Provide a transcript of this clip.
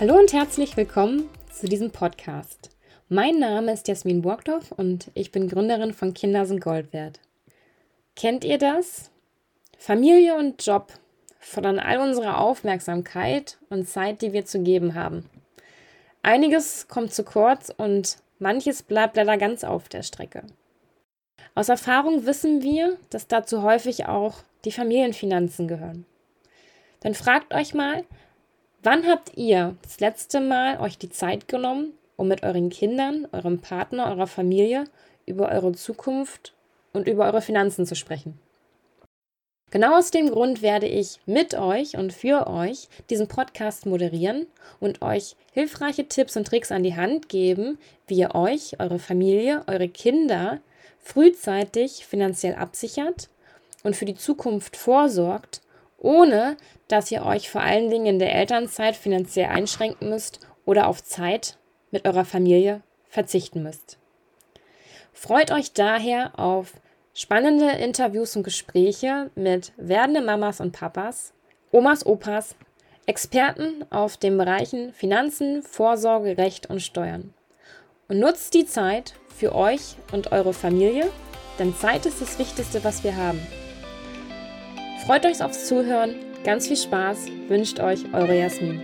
Hallo und herzlich willkommen zu diesem Podcast. Mein Name ist Jasmin Burgdorf und ich bin Gründerin von Kinder sind Gold wert. Kennt ihr das? Familie und Job fordern all unsere Aufmerksamkeit und Zeit, die wir zu geben haben. Einiges kommt zu kurz und manches bleibt leider ganz auf der Strecke. Aus Erfahrung wissen wir, dass dazu häufig auch die Familienfinanzen gehören. Dann fragt euch mal, wann habt ihr das letzte Mal euch die Zeit genommen, um mit euren Kindern, eurem Partner, eurer Familie über eure Zukunft und über eure Finanzen zu sprechen? Genau aus dem Grund werde ich mit euch und für euch diesen Podcast moderieren und euch hilfreiche Tipps und Tricks an die Hand geben, wie ihr euch, eure Familie, eure Kinder frühzeitig finanziell absichert und für die Zukunft vorsorgt, ohne dass ihr euch vor allen Dingen in der Elternzeit finanziell einschränken müsst oder auf Zeit mit eurer Familie verzichten müsst. Freut euch daher auf Spannende Interviews und Gespräche mit werdenden Mamas und Papas, Omas, Opas, Experten auf den Bereichen Finanzen, Vorsorge, Recht und Steuern. Und nutzt die Zeit für euch und eure Familie, denn Zeit ist das Wichtigste, was wir haben. Freut euch aufs Zuhören, ganz viel Spaß, wünscht euch eure Jasmin.